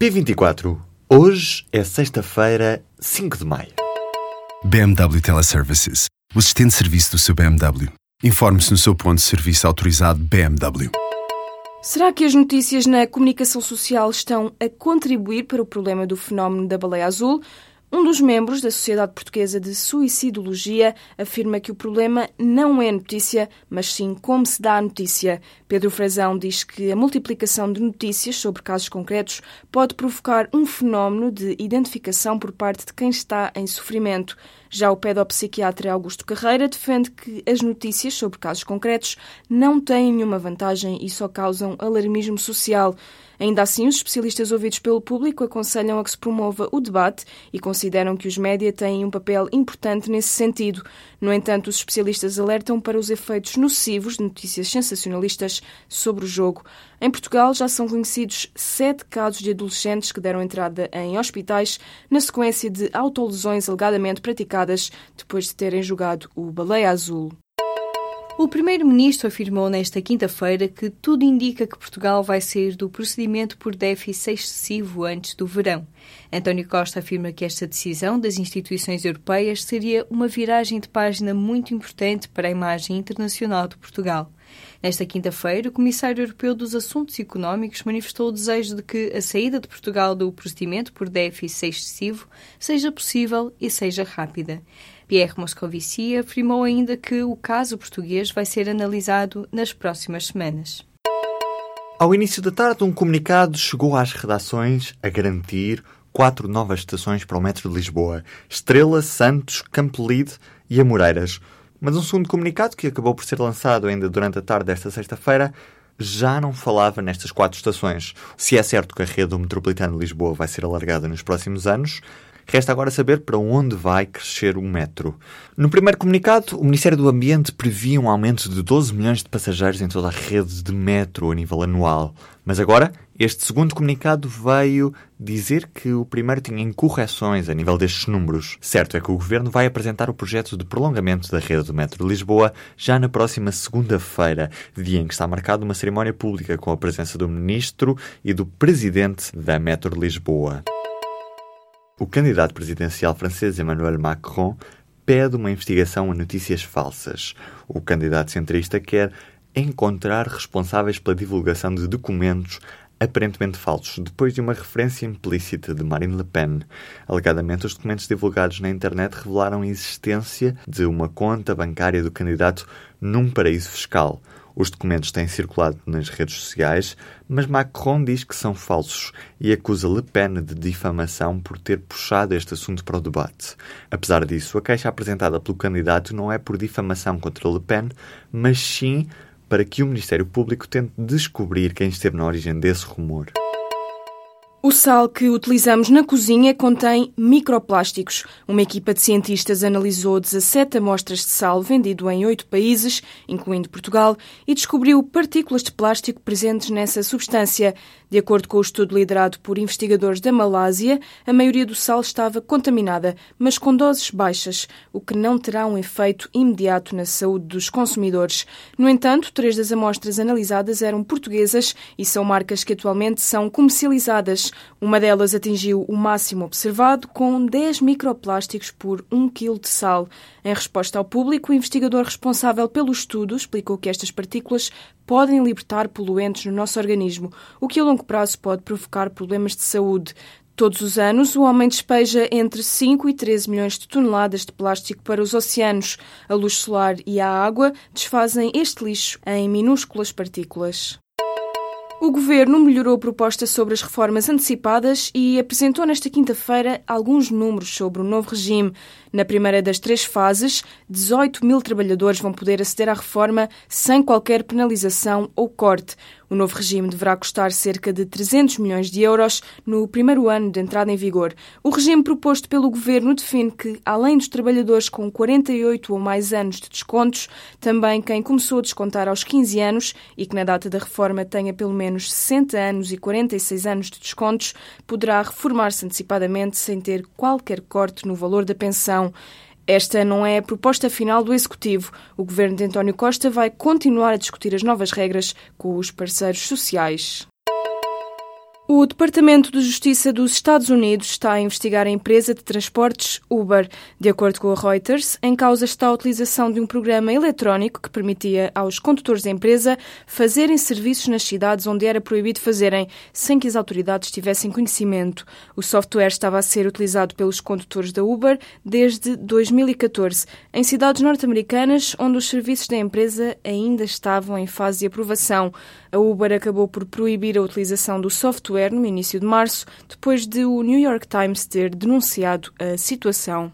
P24. Hoje é sexta-feira, 5 de maio. BMW Teleservices. O assistente de serviço do seu BMW. Informe-se no seu ponto de serviço autorizado BMW. Será que as notícias na comunicação social estão a contribuir para o problema do fenómeno da baleia azul? Um dos membros da Sociedade Portuguesa de Suicidologia afirma que o problema não é notícia, mas sim como se dá a notícia. Pedro Frazão diz que a multiplicação de notícias sobre casos concretos pode provocar um fenómeno de identificação por parte de quem está em sofrimento. Já o pedopsiquiatra Augusto Carreira defende que as notícias sobre casos concretos não têm nenhuma vantagem e só causam alarmismo social. Ainda assim, os especialistas ouvidos pelo público aconselham a que se promova o debate e consideram que os média têm um papel importante nesse sentido. No entanto, os especialistas alertam para os efeitos nocivos de notícias sensacionalistas sobre o jogo. Em Portugal já são conhecidos sete casos de adolescentes que deram entrada em hospitais na sequência de autolesões alegadamente praticadas depois de terem jogado o baleia azul. O Primeiro-Ministro afirmou nesta quinta-feira que tudo indica que Portugal vai sair do procedimento por déficit excessivo antes do verão. António Costa afirma que esta decisão das instituições europeias seria uma viragem de página muito importante para a imagem internacional de Portugal. Nesta quinta-feira, o Comissário Europeu dos Assuntos Económicos manifestou o desejo de que a saída de Portugal do procedimento por déficit excessivo seja possível e seja rápida. Pierre Moscovici afirmou ainda que o caso português vai ser analisado nas próximas semanas. Ao início da tarde, um comunicado chegou às redações a garantir quatro novas estações para o metro de Lisboa: Estrela, Santos, Campolide e Amoreiras. Mas um segundo comunicado, que acabou por ser lançado ainda durante a tarde desta sexta-feira, já não falava nestas quatro estações. Se é certo que a rede do Metropolitano de Lisboa vai ser alargada nos próximos anos, Resta agora saber para onde vai crescer o metro. No primeiro comunicado, o Ministério do Ambiente previa um aumento de 12 milhões de passageiros em toda a rede de metro a nível anual. Mas agora, este segundo comunicado veio dizer que o primeiro tinha incorreções a nível destes números. Certo é que o Governo vai apresentar o projeto de prolongamento da rede do metro de Lisboa já na próxima segunda-feira, dia em que está marcada uma cerimónia pública com a presença do Ministro e do Presidente da Metro de Lisboa. O candidato presidencial francês Emmanuel Macron pede uma investigação a notícias falsas. O candidato centrista quer encontrar responsáveis pela divulgação de documentos aparentemente falsos, depois de uma referência implícita de Marine Le Pen. Alegadamente, os documentos divulgados na internet revelaram a existência de uma conta bancária do candidato num paraíso fiscal. Os documentos têm circulado nas redes sociais, mas Macron diz que são falsos e acusa Le Pen de difamação por ter puxado este assunto para o debate. Apesar disso, a queixa apresentada pelo candidato não é por difamação contra Le Pen, mas sim para que o Ministério Público tente descobrir quem esteve na origem desse rumor. O sal que utilizamos na cozinha contém microplásticos. Uma equipa de cientistas analisou 17 amostras de sal vendido em oito países, incluindo Portugal, e descobriu partículas de plástico presentes nessa substância. De acordo com o estudo liderado por investigadores da Malásia, a maioria do sal estava contaminada, mas com doses baixas, o que não terá um efeito imediato na saúde dos consumidores. No entanto, três das amostras analisadas eram portuguesas e são marcas que atualmente são comercializadas. Uma delas atingiu o máximo observado, com 10 microplásticos por 1 kg de sal. Em resposta ao público, o investigador responsável pelo estudo explicou que estas partículas podem libertar poluentes no nosso organismo, o que a longo prazo pode provocar problemas de saúde. Todos os anos, o homem despeja entre 5 e 13 milhões de toneladas de plástico para os oceanos. A luz solar e a água desfazem este lixo em minúsculas partículas. O governo melhorou a proposta sobre as reformas antecipadas e apresentou nesta quinta-feira alguns números sobre o novo regime. Na primeira das três fases, 18 mil trabalhadores vão poder aceder à reforma sem qualquer penalização ou corte. O novo regime deverá custar cerca de 300 milhões de euros no primeiro ano de entrada em vigor. O regime proposto pelo governo define que, além dos trabalhadores com 48 ou mais anos de descontos, também quem começou a descontar aos 15 anos e que na data da reforma tenha pelo menos 60 anos e 46 anos de descontos, poderá reformar-se antecipadamente sem ter qualquer corte no valor da pensão. Esta não é a proposta final do Executivo. O governo de António Costa vai continuar a discutir as novas regras com os parceiros sociais. O Departamento de Justiça dos Estados Unidos está a investigar a empresa de transportes Uber. De acordo com a Reuters, em causa está a utilização de um programa eletrónico que permitia aos condutores da empresa fazerem serviços nas cidades onde era proibido fazerem, sem que as autoridades tivessem conhecimento. O software estava a ser utilizado pelos condutores da Uber desde 2014, em cidades norte-americanas onde os serviços da empresa ainda estavam em fase de aprovação. A Uber acabou por proibir a utilização do software no início de março, depois de o New York Times ter denunciado a situação.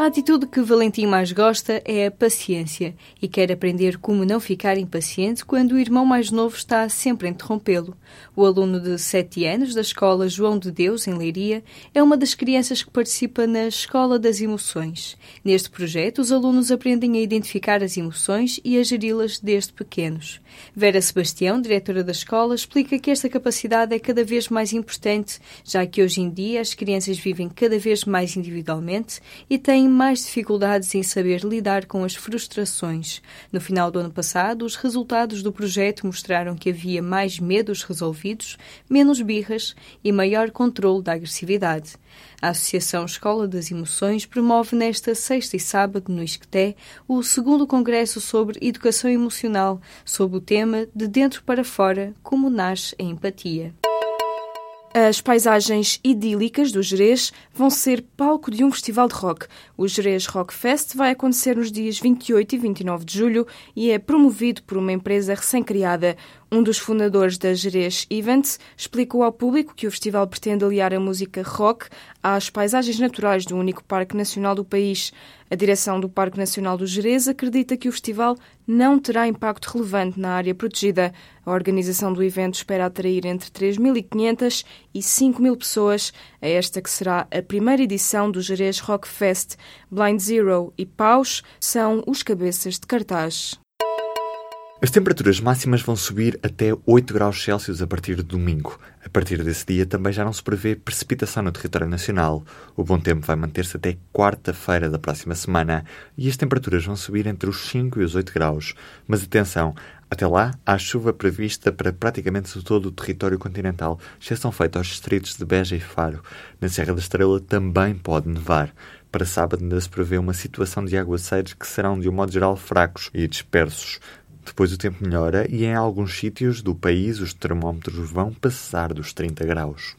A atitude que Valentim mais gosta é a paciência e quer aprender como não ficar impaciente quando o irmão mais novo está sempre a interrompê-lo. O aluno de 7 anos da escola João de Deus, em Leiria, é uma das crianças que participa na Escola das Emoções. Neste projeto, os alunos aprendem a identificar as emoções e a geri-las desde pequenos. Vera Sebastião, diretora da escola, explica que esta capacidade é cada vez mais importante, já que hoje em dia as crianças vivem cada vez mais individualmente e têm mais dificuldades em saber lidar com as frustrações. No final do ano passado, os resultados do projeto mostraram que havia mais medos resolvidos, menos birras e maior controle da agressividade. A Associação Escola das Emoções promove nesta sexta e sábado, no Isqueté, o segundo congresso sobre educação emocional, sob o tema De Dentro para Fora, como nasce a empatia. As paisagens idílicas do Jerez vão ser palco de um festival de rock. O Jerez Rock Fest vai acontecer nos dias 28 e 29 de julho e é promovido por uma empresa recém-criada. Um dos fundadores da Jerez Events explicou ao público que o festival pretende aliar a música rock às paisagens naturais do único parque nacional do país. A direção do Parque Nacional do Jerez acredita que o festival não terá impacto relevante na área protegida. A organização do evento espera atrair entre 3.500 e 5.000 pessoas a esta que será a primeira edição do Jerez Rock Fest. Blind Zero e Paus são os cabeças de cartaz. As temperaturas máximas vão subir até 8 graus Celsius a partir de domingo. A partir desse dia também já não se prevê precipitação no território nacional. O bom tempo vai manter-se até quarta-feira da próxima semana e as temperaturas vão subir entre os 5 e os 8 graus. Mas atenção, até lá há chuva prevista para praticamente todo o território continental, exceção feita aos distritos de Beja e Faro. Na Serra da Estrela também pode nevar. Para sábado ainda se prevê uma situação de aguaceiros que serão de um modo geral fracos e dispersos. Depois o tempo melhora e em alguns sítios do país os termómetros vão passar dos 30 graus.